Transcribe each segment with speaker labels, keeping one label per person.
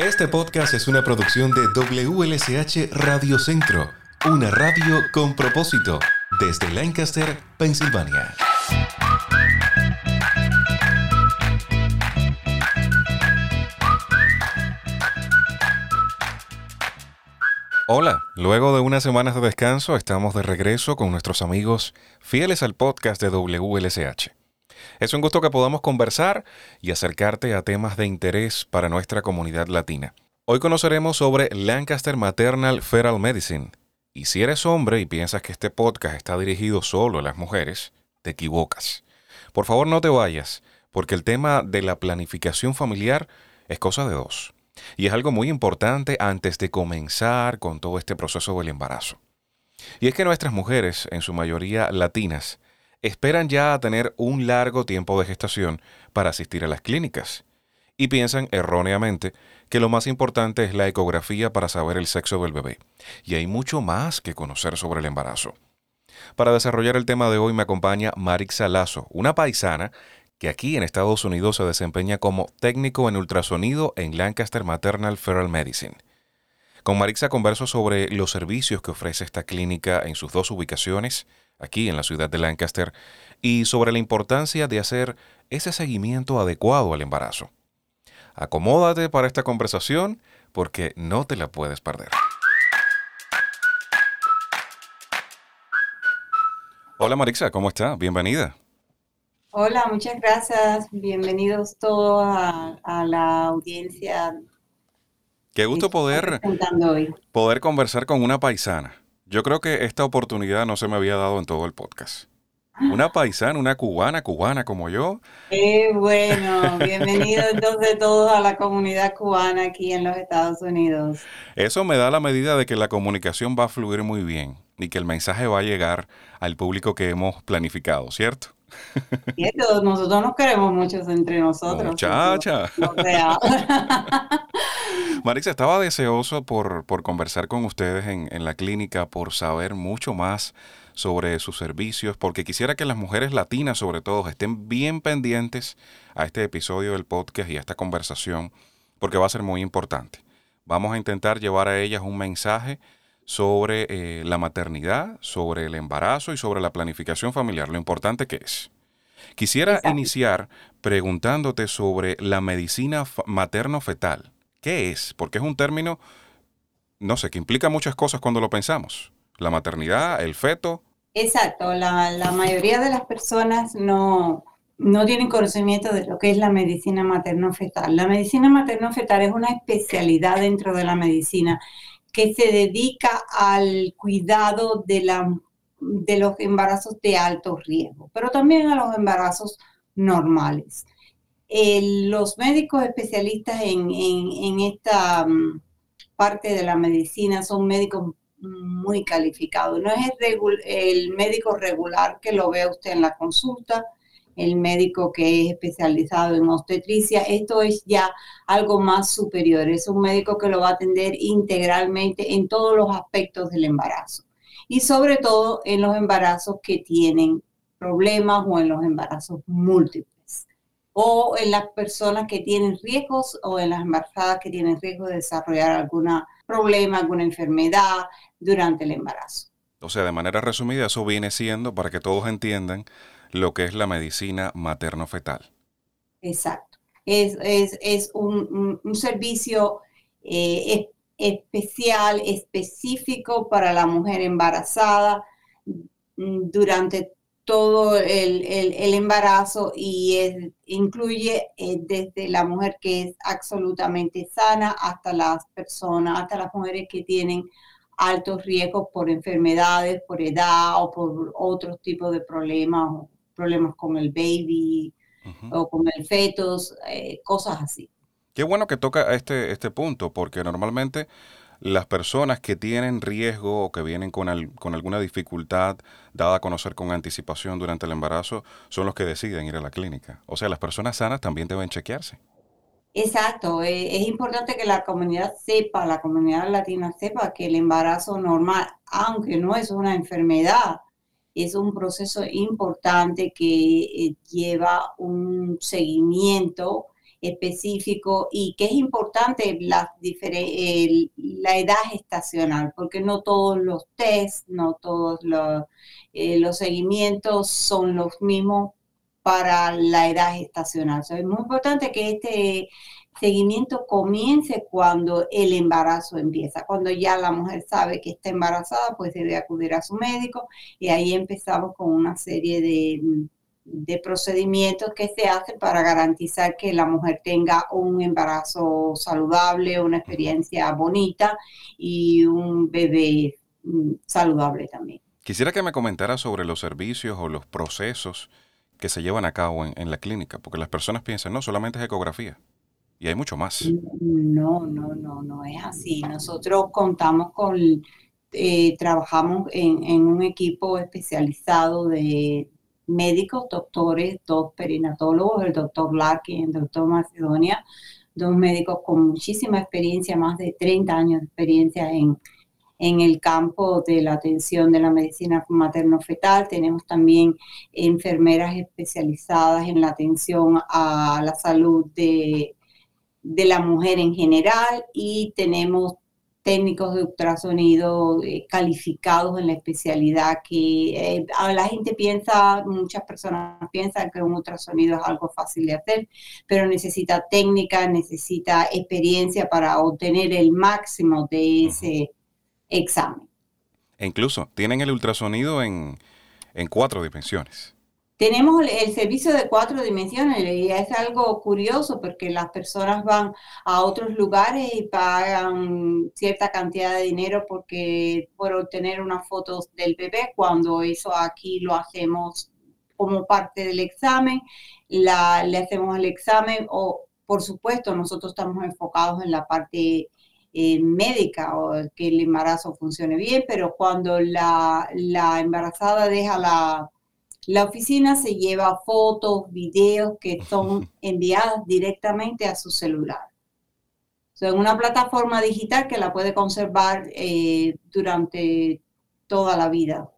Speaker 1: Este podcast es una producción de WLSH Radio Centro, una radio con propósito, desde Lancaster, Pensilvania. Hola, luego de unas semanas de descanso estamos de regreso con nuestros amigos fieles al podcast de WLSH. Es un gusto que podamos conversar y acercarte a temas de interés para nuestra comunidad latina. Hoy conoceremos sobre Lancaster Maternal Feral Medicine. Y si eres hombre y piensas que este podcast está dirigido solo a las mujeres, te equivocas. Por favor no te vayas, porque el tema de la planificación familiar es cosa de dos. Y es algo muy importante antes de comenzar con todo este proceso del embarazo. Y es que nuestras mujeres, en su mayoría latinas, esperan ya a tener un largo tiempo de gestación para asistir a las clínicas y piensan erróneamente que lo más importante es la ecografía para saber el sexo del bebé. Y hay mucho más que conocer sobre el embarazo. Para desarrollar el tema de hoy me acompaña Marix Lazo, una paisana que aquí en Estados Unidos se desempeña como técnico en ultrasonido en Lancaster Maternal Feral Medicine. Con Marixa converso sobre los servicios que ofrece esta clínica en sus dos ubicaciones, aquí en la ciudad de Lancaster, y sobre la importancia de hacer ese seguimiento adecuado al embarazo. Acomódate para esta conversación porque no te la puedes perder. Hola Marixa, ¿cómo está? Bienvenida.
Speaker 2: Hola, muchas gracias. Bienvenidos todos a, la audiencia.
Speaker 1: Qué gusto poder, poder conversar con una paisana. Yo creo que esta oportunidad no se me había dado en todo el podcast. Una paisana, una cubana, cubana como yo.
Speaker 2: Qué bueno, bienvenido entonces todos a la comunidad cubana aquí en los Estados Unidos.
Speaker 1: Eso me da la medida de que la comunicación va a fluir muy bien y que el mensaje va a llegar al público que hemos planificado, ¿cierto?
Speaker 2: Cierto, nosotros nos queremos mucho entre nosotros.
Speaker 1: Muchacha. Marisa, estaba deseoso por, conversar con ustedes en, en, la clínica, por saber mucho más sobre sus servicios, porque quisiera que las mujeres latinas, sobre todo, estén bien pendientes a este episodio del podcast y a esta conversación, porque va a ser muy importante. Vamos a intentar llevar a ellas un mensaje sobre eh, la maternidad, sobre el embarazo y sobre la planificación familiar, lo importante que es. Quisiera iniciar preguntándote sobre la medicina materno-fetal. ¿Qué es? Porque es un término, no sé, que implica muchas cosas cuando lo pensamos. La maternidad, el feto.
Speaker 2: Exacto, la, mayoría de las personas no, no tienen conocimiento de lo que es la medicina materno-fetal. La medicina materno-fetal es una especialidad dentro de la medicina que se dedica al cuidado de, la, de los embarazos de alto riesgo, pero también a los embarazos normales los médicos especialistas en, esta mm, parte de la medicina son médicos muy calificados. No es el, médico regular que lo ve usted en la consulta, el médico que es especializado en obstetricia, esto es ya algo más superior, es un médico que lo va a atender integralmente en todos los aspectos del embarazo. Y sobre todo en los embarazos que tienen problemas o en los embarazos múltiples. O en las personas que tienen riesgos o en las embarazadas que tienen riesgo de desarrollar algún problema, alguna enfermedad durante el embarazo.
Speaker 1: O sea, de manera resumida, eso viene siendo, para que todos entiendan, lo que es la medicina materno-fetal.
Speaker 2: Exacto. Es, un, servicio eh, especial, específico para la mujer embarazada mm, durante todo el, embarazo y incluye eh, desde la mujer que es absolutamente sana hasta las personas, hasta las mujeres que tienen altos riesgos por enfermedades, por edad o por otros tipos de problemas, problemas con el baby o con el fetos, eh, cosas así.
Speaker 1: Qué bueno que toca este, este punto, porque normalmente las personas que tienen riesgo o que vienen con, con alguna dificultad dada a conocer con anticipación durante el embarazo son los que deciden ir a la clínica. O sea, las personas sanas también deben chequearse.
Speaker 2: Exacto, eh, es importante que la comunidad sepa, la comunidad latina sepa que el embarazo normal, aunque no es una enfermedad, es un proceso importante que eh, lleva un seguimiento específico y que es importante la, edad gestacional, porque no todos los test, no todos los, eh, los seguimientos son los mismos para la edad gestacional. es muy importante que este seguimiento comience cuando el embarazo empieza. Cuando ya la mujer sabe que está embarazada, pues debe acudir a su médico y ahí empezamos con una serie de, de procedimientos que se hacen para garantizar que la mujer tenga un embarazo saludable, una experiencia bonita y un bebé mm, saludable también.
Speaker 1: Quisiera que me comentara sobre los servicios o los procesos que se llevan a cabo en, la clínica, porque las personas piensan, no, solamente es ecografía. Y hay mucho más.
Speaker 2: No, no, no, no es así. Nosotros contamos con, eh, trabajamos en, un equipo especializado de médicos, doctores, dos perinatólogos, el doctor Larkin el doctor Macedonia, dos médicos con muchísima experiencia, más de 30 años de experiencia en, en el campo de la atención de la medicina materno-fetal. Tenemos también enfermeras especializadas en la atención a la salud de de la mujer en general y tenemos técnicos de ultrasonido eh, calificados en la especialidad que eh, la gente piensa, muchas personas piensan que un ultrasonido es algo fácil de hacer, pero necesita técnica, necesita experiencia para obtener el máximo de ese examen.
Speaker 1: E incluso tienen el ultrasonido en, en cuatro dimensiones.
Speaker 2: Tenemos el servicio de cuatro dimensiones y es algo curioso porque las personas van a otros lugares y pagan cierta cantidad de dinero porque por obtener unas fotos del bebé, cuando eso aquí lo hacemos como parte del examen, la, le hacemos el examen o por supuesto nosotros estamos enfocados en la parte eh, médica o que el embarazo funcione bien, pero cuando la, la embarazada deja la la oficina se lleva fotos, videos que son enviadas directamente a su celular. en una plataforma digital que la puede conservar eh, durante toda la vida.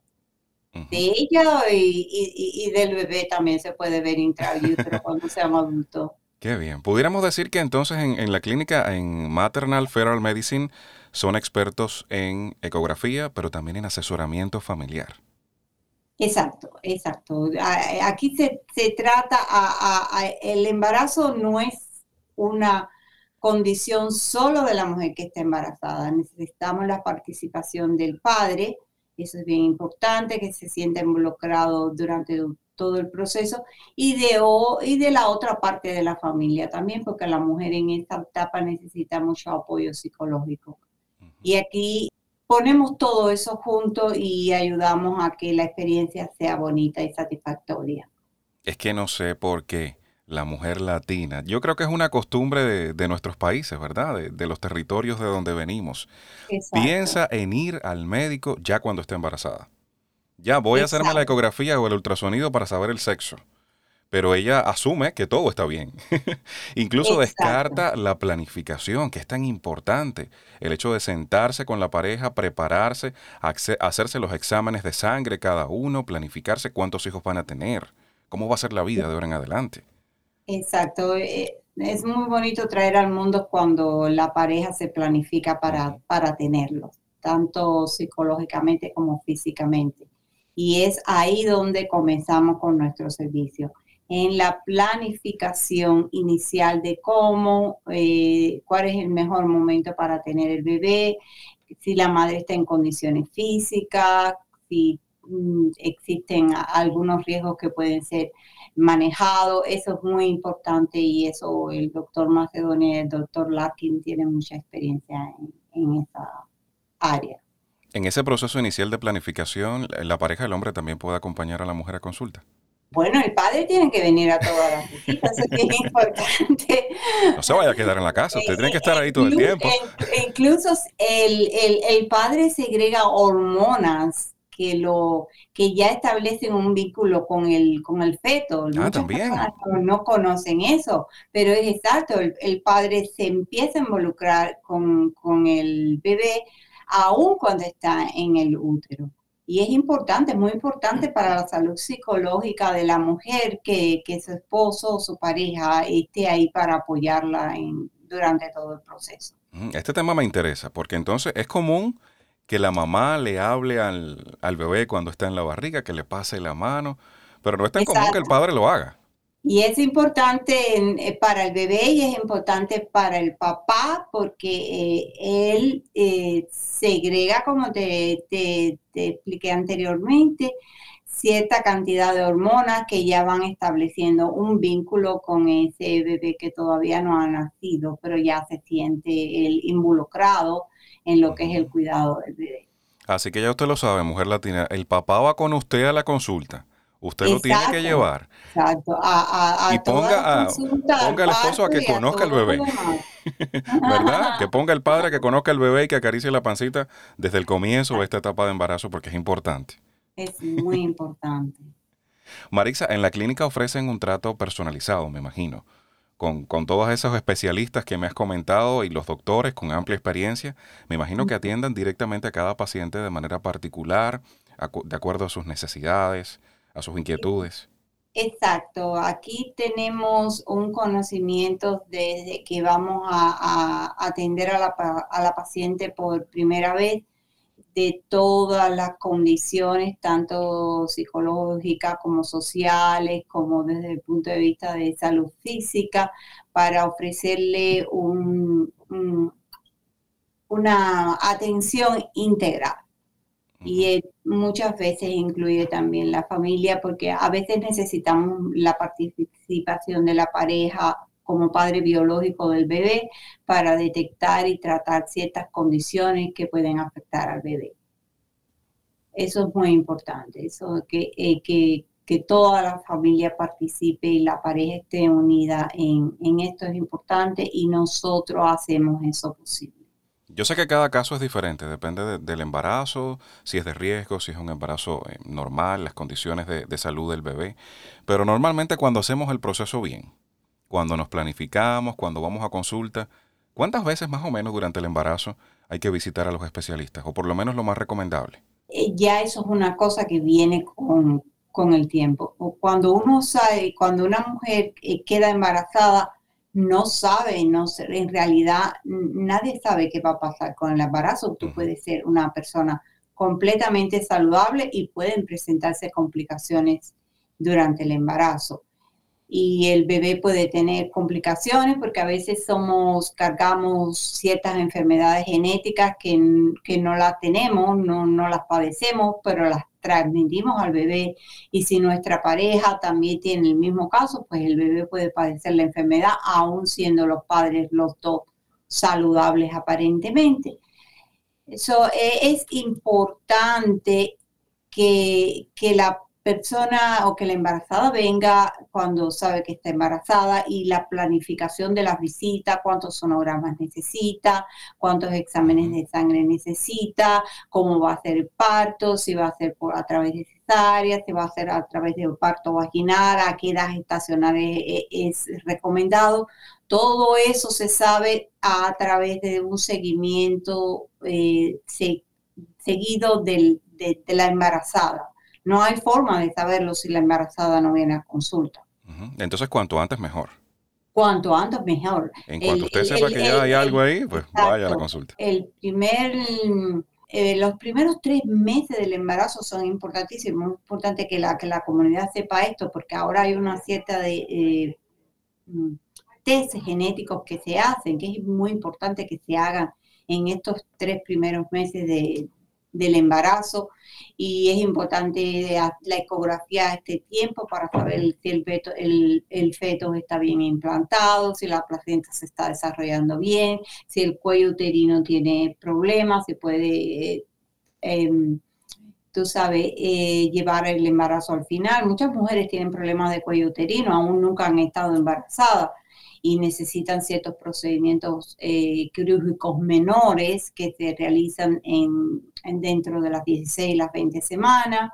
Speaker 2: De ella y, del bebé también se puede ver intraútero cuando seamos adultos.
Speaker 1: Qué bien. Pudiéramos decir que entonces en, en, la clínica, en Maternal Federal Medicine, son expertos en ecografía, pero también en asesoramiento familiar.
Speaker 2: Exacto, exacto. Aquí se, trata, el embarazo no es una condición solo de la mujer que está embarazada. Necesitamos la participación del padre, eso es bien importante, que se sienta involucrado durante todo el proceso, y de, y de la otra parte de la familia también, porque la mujer en esta etapa necesita mucho apoyo psicológico. Y aquí ponemos todo eso junto y ayudamos a que la experiencia sea bonita y satisfactoria.
Speaker 1: Es que no sé por qué la mujer latina, yo creo que es una costumbre de, nuestros países, ¿verdad? De, los territorios de donde venimos. Piensa en ir al médico ya cuando esté embarazada. Ya voy a hacerme la ecografía o el ultrasonido para saber el sexo pero ella asume que todo está bien. Incluso descarta la planificación, que es tan importante. El hecho de sentarse con la pareja, prepararse, hacerse los exámenes de sangre cada uno, planificarse cuántos hijos van a tener, cómo va a ser la vida de ahora en adelante.
Speaker 2: Exacto. Eh, es muy bonito traer al mundo cuando la pareja se planifica para, para tenerlos, tanto psicológicamente como físicamente. Y es ahí donde comenzamos con nuestro servicio en la planificación inicial de cómo, eh, cuál es el mejor momento para tener el bebé, si la madre está en condiciones físicas, si mm, existen algunos riesgos que pueden ser manejados. Eso es muy importante y eso el doctor Macedonia y el doctor Larkin tienen mucha experiencia en, en esa área.
Speaker 1: En ese proceso inicial de planificación, ¿la pareja del hombre también puede acompañar a la mujer a consulta?
Speaker 2: Bueno, el padre tiene que venir a todas las visitas, eso es importante.
Speaker 1: No se vaya a quedar en la casa, usted tiene que estar ahí todo el tiempo.
Speaker 2: Incluso el, el, el padre segrega hormonas que lo que ya establecen un vínculo con el con el feto.
Speaker 1: Ah, también.
Speaker 2: No, conocen eso, pero es exacto, el, el, padre se empieza a involucrar con, con el bebé aún cuando está en el útero. Y es importante, muy importante para la salud psicológica de la mujer que, que su esposo o su pareja esté ahí para apoyarla en, durante todo el proceso.
Speaker 1: Este tema me interesa porque entonces es común que la mamá le hable al, al bebé cuando está en la barriga, que le pase la mano, pero no es tan común que el padre lo haga.
Speaker 2: Y es importante eh, para el bebé y es importante para el papá porque eh, él eh, segrega, como te, te, expliqué anteriormente, cierta cantidad de hormonas que ya van estableciendo un vínculo con ese bebé que todavía no ha nacido, pero ya se siente el involucrado en lo que es el cuidado del bebé.
Speaker 1: Así que ya usted lo sabe, mujer latina, el papá va con usted a la consulta Usted lo tiene que llevar.
Speaker 2: Exacto.
Speaker 1: y ponga, a, ponga al esposo a que conozca al bebé. ¿Verdad? que ponga el padre a que conozca al bebé y que acaricie la pancita desde el comienzo de esta etapa de embarazo porque es importante.
Speaker 2: Es muy importante.
Speaker 1: Marixa, en la clínica ofrecen un trato personalizado, me imagino. Con, con, todos esos especialistas que me has comentado y los doctores con amplia experiencia, me imagino que atiendan directamente a cada paciente de manera particular, de acuerdo a sus necesidades, a sus inquietudes.
Speaker 2: Exacto, aquí tenemos un conocimiento desde que vamos a, atender a la, paciente por primera vez de todas las condiciones, tanto psicológicas como sociales, como desde el punto de vista de salud física, para ofrecerle una atención integral y muchas veces incluye también la familia porque a veces necesitamos la participación de la pareja como padre biológico del bebé para detectar y tratar ciertas condiciones que pueden afectar al bebé. Eso es muy importante, eso que, eh, que, que toda la familia participe y la pareja esté unida en, en esto es importante y nosotros hacemos eso posible.
Speaker 1: Yo sé que cada caso es diferente, depende del embarazo, si es de riesgo, si es un embarazo eh, normal, las condiciones de, salud del bebé, pero normalmente cuando hacemos el proceso bien, cuando nos planificamos, cuando vamos a consulta, ¿cuántas veces más o menos durante el embarazo hay que visitar a los especialistas? O por lo menos lo más recomendable.
Speaker 2: Eh, ya eso es una cosa que viene con, con el tiempo. Cuando uno sabe, cuando una mujer eh, queda embarazada, no sabe, no en realidad nadie sabe qué va a pasar con el embarazo. Tú puedes ser una persona completamente saludable y pueden presentarse complicaciones durante el embarazo. Y el bebé puede tener complicaciones porque a veces somos, cargamos ciertas enfermedades genéticas que, que no las tenemos, no, no las padecemos, pero las transmitimos al bebé y si nuestra pareja también tiene el mismo caso, pues el bebé puede padecer la enfermedad aún siendo los padres los dos saludables aparentemente. Eso eh, es importante que, que la persona o que la embarazada venga cuando sabe que está embarazada y la planificación de las visitas, cuántos sonogramas necesita, cuántos exámenes de sangre necesita, cómo va a ser el parto, si va a ser por, a través de cesárea, si va a ser a través de parto vaginal, a qué edad estacional es, recomendado. Todo eso se sabe a través de un seguimiento eh, seguido de la embarazada no hay forma de saberlo si la embarazada no viene a consulta.
Speaker 1: Entonces, cuanto antes mejor.
Speaker 2: Cuanto antes mejor.
Speaker 1: En cuanto usted sepa que ya hay algo ahí, pues vaya a la consulta.
Speaker 2: El primer, eh, los primeros tres meses del embarazo son importantísimos. Es importante que la, que la comunidad sepa esto, porque ahora hay una cierta de eh, mm, test genéticos que se hacen, que es muy importante que se hagan en estos tres primeros meses de, del embarazo y es importante la ecografía a este tiempo para saber si el feto, el, feto está bien implantado, si la placenta se está desarrollando bien, si el cuello uterino tiene problemas, si puede, em, tú sabes, eh, llevar el embarazo al final. Muchas mujeres tienen problemas de cuello uterino, aún nunca han estado embarazadas y necesitan ciertos procedimientos eh, quirúrgicos menores que se realizan en, dentro de las 16 y las 20 semanas.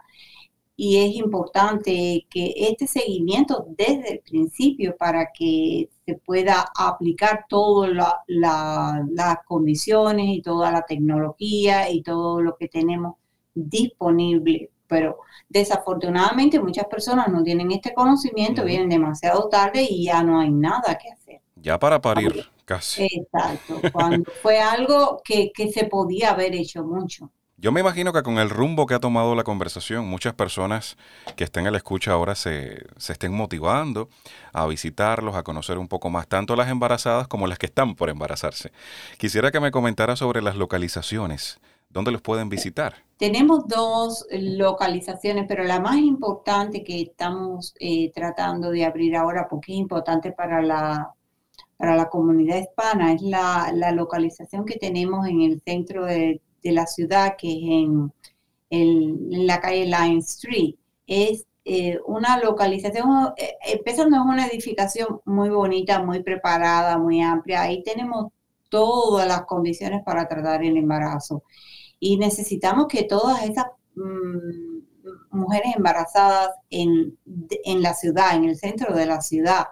Speaker 2: Y es importante que este seguimiento desde el principio para que se pueda aplicar todas las condiciones y toda la tecnología y todo lo que tenemos disponible, pero desafortunadamente muchas personas no tienen este conocimiento, vienen demasiado tarde y ya no hay nada que hacer.
Speaker 1: Ya para parir, casi.
Speaker 2: Exacto, cuando fue algo que, que se podía haber hecho mucho.
Speaker 1: Yo me imagino que con el rumbo que ha tomado la conversación, muchas personas que estén a la escucha ahora se, se, estén motivando a visitarlos, a conocer un poco más, tanto las embarazadas como las que están por embarazarse. Quisiera que me comentara sobre las localizaciones, dónde los pueden visitar.
Speaker 2: Tenemos dos localizaciones, pero la más importante que estamos eh, tratando de abrir ahora, porque es importante para la, para la comunidad hispana, es la, la localización que tenemos en el centro de de la ciudad, que es en, la calle Line Street. Es eh, una localización, eh, empezando es una edificación muy bonita, muy preparada, muy amplia. Ahí tenemos todas las condiciones para tratar el embarazo. Y necesitamos que todas esas mm, mujeres embarazadas en, en la ciudad, en el centro de la ciudad,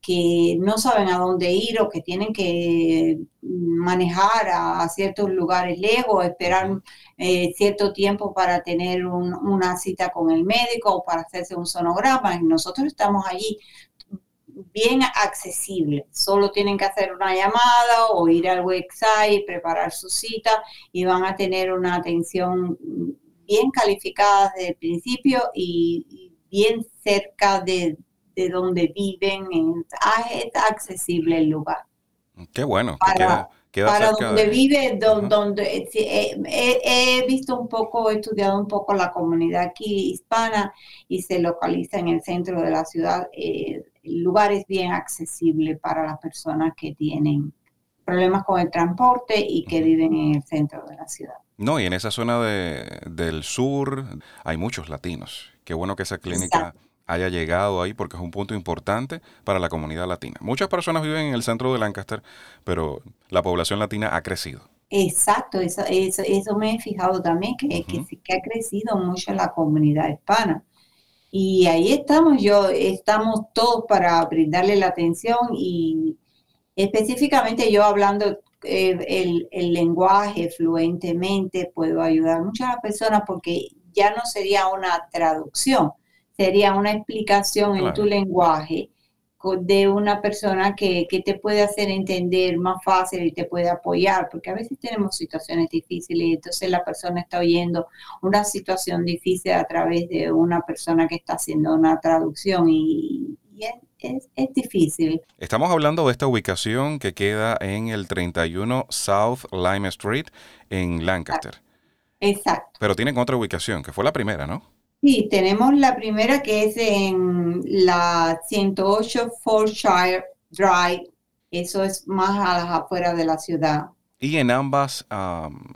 Speaker 2: que no saben a dónde ir o que tienen que manejar a, ciertos lugares lejos, esperar eh, cierto tiempo para tener una cita con el médico o para hacerse un sonograma. Y nosotros estamos allí bien accesible. Solo tienen que hacer una llamada o ir al website, preparar su cita y van a tener una atención bien calificada desde el principio y bien cerca de, de donde viven, ah, es accesible el lugar.
Speaker 1: Qué bueno.
Speaker 2: Para, donde vive, donde, he, visto un poco, he estudiado un poco la comunidad aquí hispana y se localiza en el centro de la ciudad. Eh, el lugar es bien accesible para las personas que tienen problemas con el transporte y que viven en el centro de la ciudad.
Speaker 1: No, y en esa zona de, del sur hay muchos latinos. Qué bueno que esa clínica haya llegado ahí porque es un punto importante para la comunidad latina. Muchas personas viven en el centro de Lancaster, pero la población latina ha crecido.
Speaker 2: Exacto, eso, eso, eso me he fijado también, que, que, ha crecido mucho la comunidad hispana. Y ahí estamos, yo, estamos todos para brindarle la atención y específicamente yo hablando eh, el, el, lenguaje fluentemente puedo ayudar a muchas personas porque ya no sería una traducción, sería una explicación en tu lenguaje de una persona que, te puede hacer entender más fácil y te puede apoyar, porque a veces tenemos situaciones difíciles y entonces la persona está oyendo una situación difícil a través de una persona que está haciendo una traducción y, es, difícil.
Speaker 1: Estamos hablando de esta ubicación que queda en el 31 South Lime Street en Lancaster.
Speaker 2: Exacto.
Speaker 1: Pero tienen otra ubicación, que fue la primera, ¿no?
Speaker 2: Sí, tenemos la primera que es en la 108 Shire Drive. Eso es más a las afueras de la ciudad.
Speaker 1: ¿Y en ambas,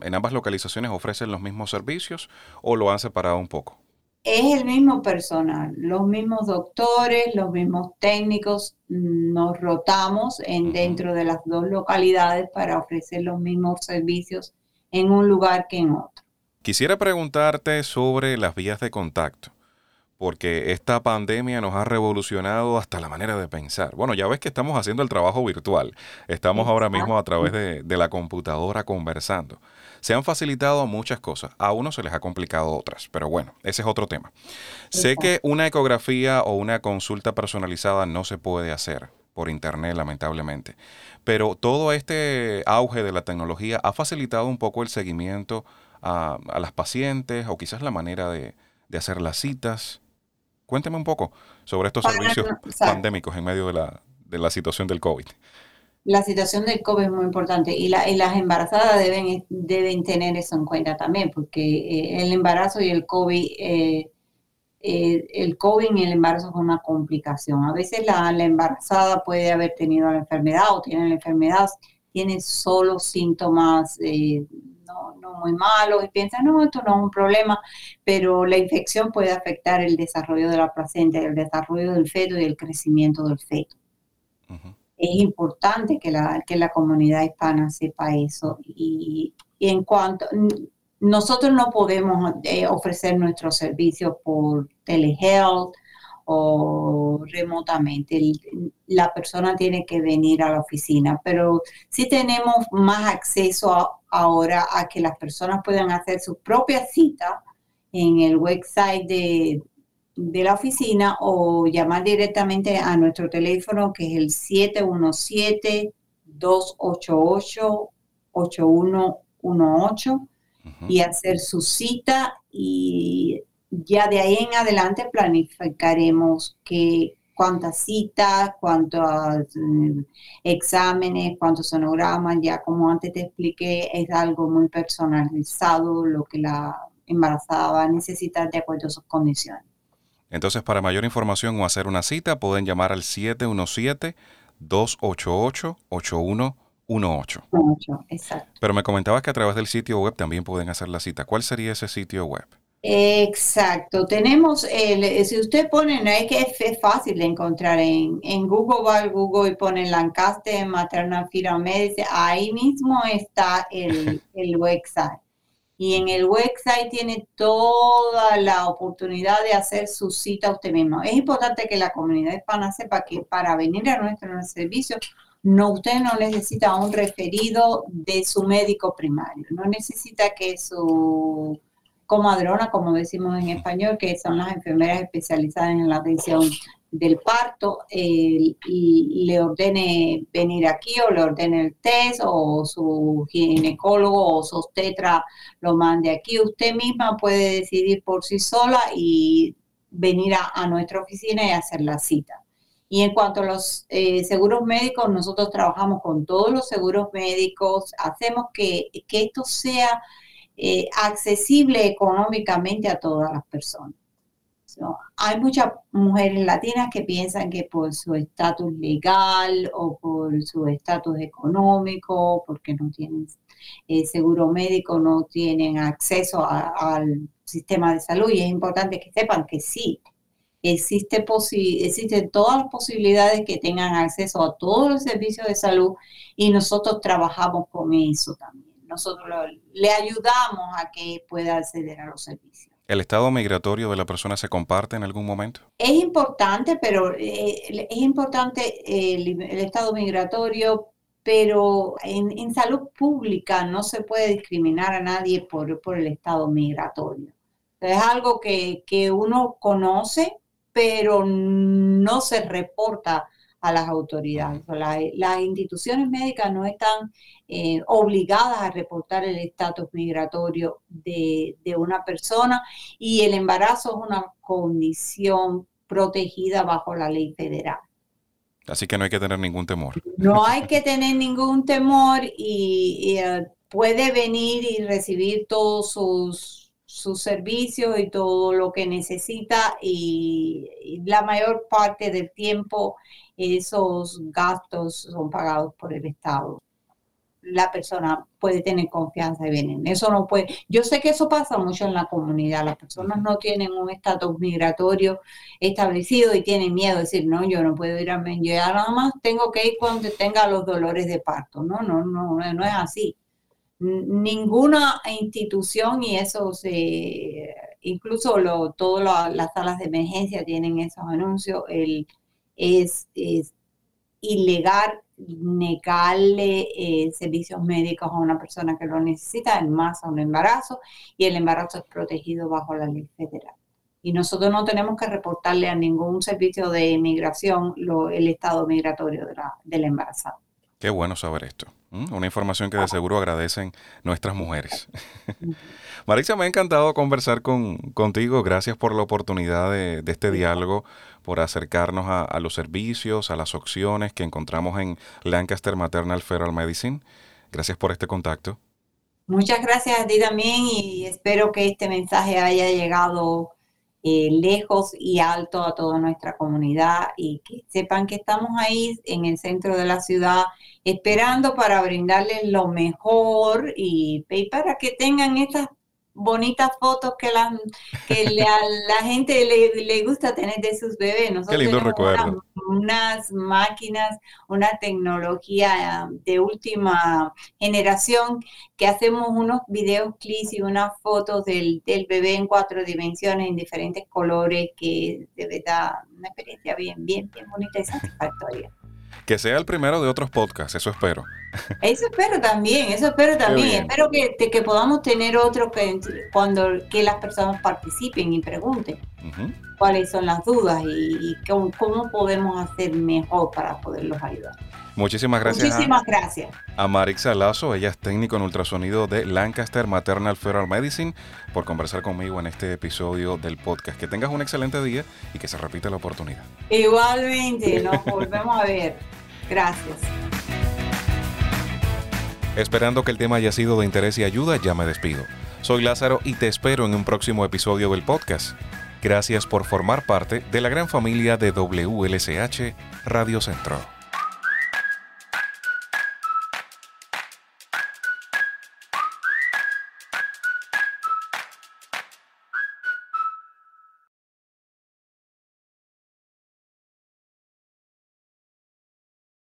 Speaker 1: en ambas localizaciones ofrecen los mismos servicios o lo han separado un poco?
Speaker 2: Es el mismo personal, los mismos doctores, los mismos técnicos, nos rotamos en, dentro de las dos localidades para ofrecer los mismos servicios en un lugar que en otro.
Speaker 1: Quisiera preguntarte sobre las vías de contacto, porque esta pandemia nos ha revolucionado hasta la manera de pensar. Bueno, ya ves que estamos haciendo el trabajo virtual, estamos ahora mismo a través de, la computadora conversando. Se han facilitado muchas cosas, a unos se les ha complicado otras, pero bueno, ese es otro tema. Sé que una ecografía o una consulta personalizada no se puede hacer por internet, lamentablemente, pero todo este auge de la tecnología ha facilitado un poco el seguimiento a, las pacientes o quizás la manera de, hacer las citas. Cuénteme un poco sobre estos servicios pandémicos en medio de la, de la situación del COVID.
Speaker 2: La situación del COVID es muy importante y, las embarazadas deben, deben tener eso en cuenta también, porque eh, el embarazo y el COVID, eh, eh, el COVID y el embarazo es una complicación. A veces la, la, embarazada puede haber tenido la enfermedad o tiene la enfermedad, tiene solo síntomas muy malo y piensa no, esto no es un problema, pero la infección puede afectar el desarrollo de la placenta, el desarrollo del feto y el crecimiento del feto. Es importante que la, que la comunidad hispana sepa eso. Y, en cuanto, nosotros no podemos eh, ofrecer nuestros servicios por telehealth o remotamente. la persona tiene que venir a la oficina, pero sí tenemos más acceso ahora a que las personas puedan hacer su propia cita en el website de, de la oficina o llamar directamente a nuestro teléfono que es el 717-288-8118 y hacer su cita y ya de ahí en adelante planificaremos que cuántas citas, cuántos mm, exámenes, cuántos sonogramas, ya como antes te expliqué, es algo muy personalizado lo que la embarazada va a necesitar de acuerdo a sus condiciones.
Speaker 1: Entonces, para mayor información o hacer una cita, pueden llamar al 717-288-8118.
Speaker 2: Exacto.
Speaker 1: Pero me comentabas que a través del sitio web también pueden hacer la cita. ¿Cuál sería ese sitio web?
Speaker 2: Exacto, tenemos, el, si usted pone, no es que es fácil de encontrar en, en Google, va al Google y pone Lancaster Maternal Fetal Medicine, ahí mismo está el, el website. Y en el website tiene toda la oportunidad de hacer su cita usted mismo. Es importante que la comunidad hispana sepa que para venir a nuestro servicio, no, usted no necesita un referido de su médico primario, no necesita que su comadrona, como decimos en español, que son las enfermeras especializadas en la atención del parto, y le ordene venir aquí o le ordene el test o su ginecólogo o su tetra lo mande aquí. Usted misma puede decidir por sí sola y venir a, nuestra oficina y hacer la cita. Y en cuanto a los eh, seguros médicos, nosotros trabajamos con todos los seguros médicos, hacemos que, que esto sea eh, accesible económicamente a todas las personas. hay muchas mujeres latinas que piensan que por su estatus legal o por su estatus económico, porque no tienen eh, seguro médico, no tienen acceso al sistema de salud y es importante que sepan que sí, existe existen todas las posibilidades que tengan acceso a todos los servicios de salud y nosotros trabajamos con eso también nosotros le ayudamos a que pueda acceder a los servicios.
Speaker 1: ¿El estado migratorio de la persona se comparte en algún momento?
Speaker 2: Es importante, pero eh, es importante el, estado migratorio, pero en, salud pública no se puede discriminar a nadie por, por el estado migratorio. Es algo que, que uno conoce, pero no se reporta a las autoridades. las instituciones médicas no están eh, obligadas a reportar el estatus migratorio de, una persona y el embarazo es una condición protegida bajo la ley federal.
Speaker 1: Así que no hay que tener ningún temor.
Speaker 2: No hay que tener ningún temor y, eh, puede venir y recibir todos sus, sus servicios y todo lo que necesita y, y la mayor parte del tiempo esos gastos son pagados por el Estado. La persona puede tener confianza y vienen. Eso no puede. Yo sé que eso pasa mucho en la comunidad. Las personas no tienen un estatus migratorio establecido y tienen miedo de decir, no, yo no puedo ir a yo nada más tengo que ir cuando tenga los dolores de parto. No, no, no, no es así. Ninguna institución y eso se, incluso todas las salas de emergencia tienen esos anuncios. El, es, ilegal negarle eh, servicios médicos a una persona que lo necesita, en más a un embarazo, y el embarazo es protegido bajo la ley federal. Y nosotros no tenemos que reportarle a ningún servicio de inmigración el estado migratorio de la, del embarazado.
Speaker 1: Qué bueno saber esto. Una información que de seguro agradecen nuestras mujeres. Marisa, me ha encantado conversar con, contigo. Gracias por la oportunidad de, este diálogo, por acercarnos a, los servicios, a las opciones que encontramos en Lancaster Maternal Federal Medicine. Gracias por este contacto.
Speaker 2: Muchas gracias a ti también y espero que este mensaje haya llegado eh, lejos y alto a toda nuestra comunidad y que sepan que estamos ahí en el centro de la ciudad esperando para brindarles lo mejor y, y para que tengan estas bonitas fotos que la, que la, la gente le, le, gusta tener de sus bebés.
Speaker 1: Nosotros Qué lindo recuerdo.
Speaker 2: unas máquinas, una tecnología de última generación que hacemos unos videos clips y unas fotos del, del bebé en cuatro dimensiones, en diferentes colores, que de verdad una experiencia bien, bien, bien bonita y satisfactoria.
Speaker 1: Que sea el primero de otros podcasts, eso espero.
Speaker 2: Eso espero también, eso espero también. Espero que, que podamos tener otro que cuando que las personas participen y pregunten cuáles son las dudas y, cómo, podemos hacer mejor para poderlos ayudar.
Speaker 1: Muchísimas gracias.
Speaker 2: Muchísimas gracias.
Speaker 1: A Marixa Lazo, ella es técnico en ultrasonido de Lancaster Maternal Feral Medicine, por conversar conmigo en este episodio del podcast. Que tengas un excelente día y que se repita la oportunidad.
Speaker 2: Igualmente, nos volvemos a ver. Gracias.
Speaker 1: Esperando que el tema haya sido de interés y ayuda, ya me despido. Soy Lázaro y te espero en un próximo episodio del podcast. Gracias por formar parte de la gran familia de WLSH Radio Centro.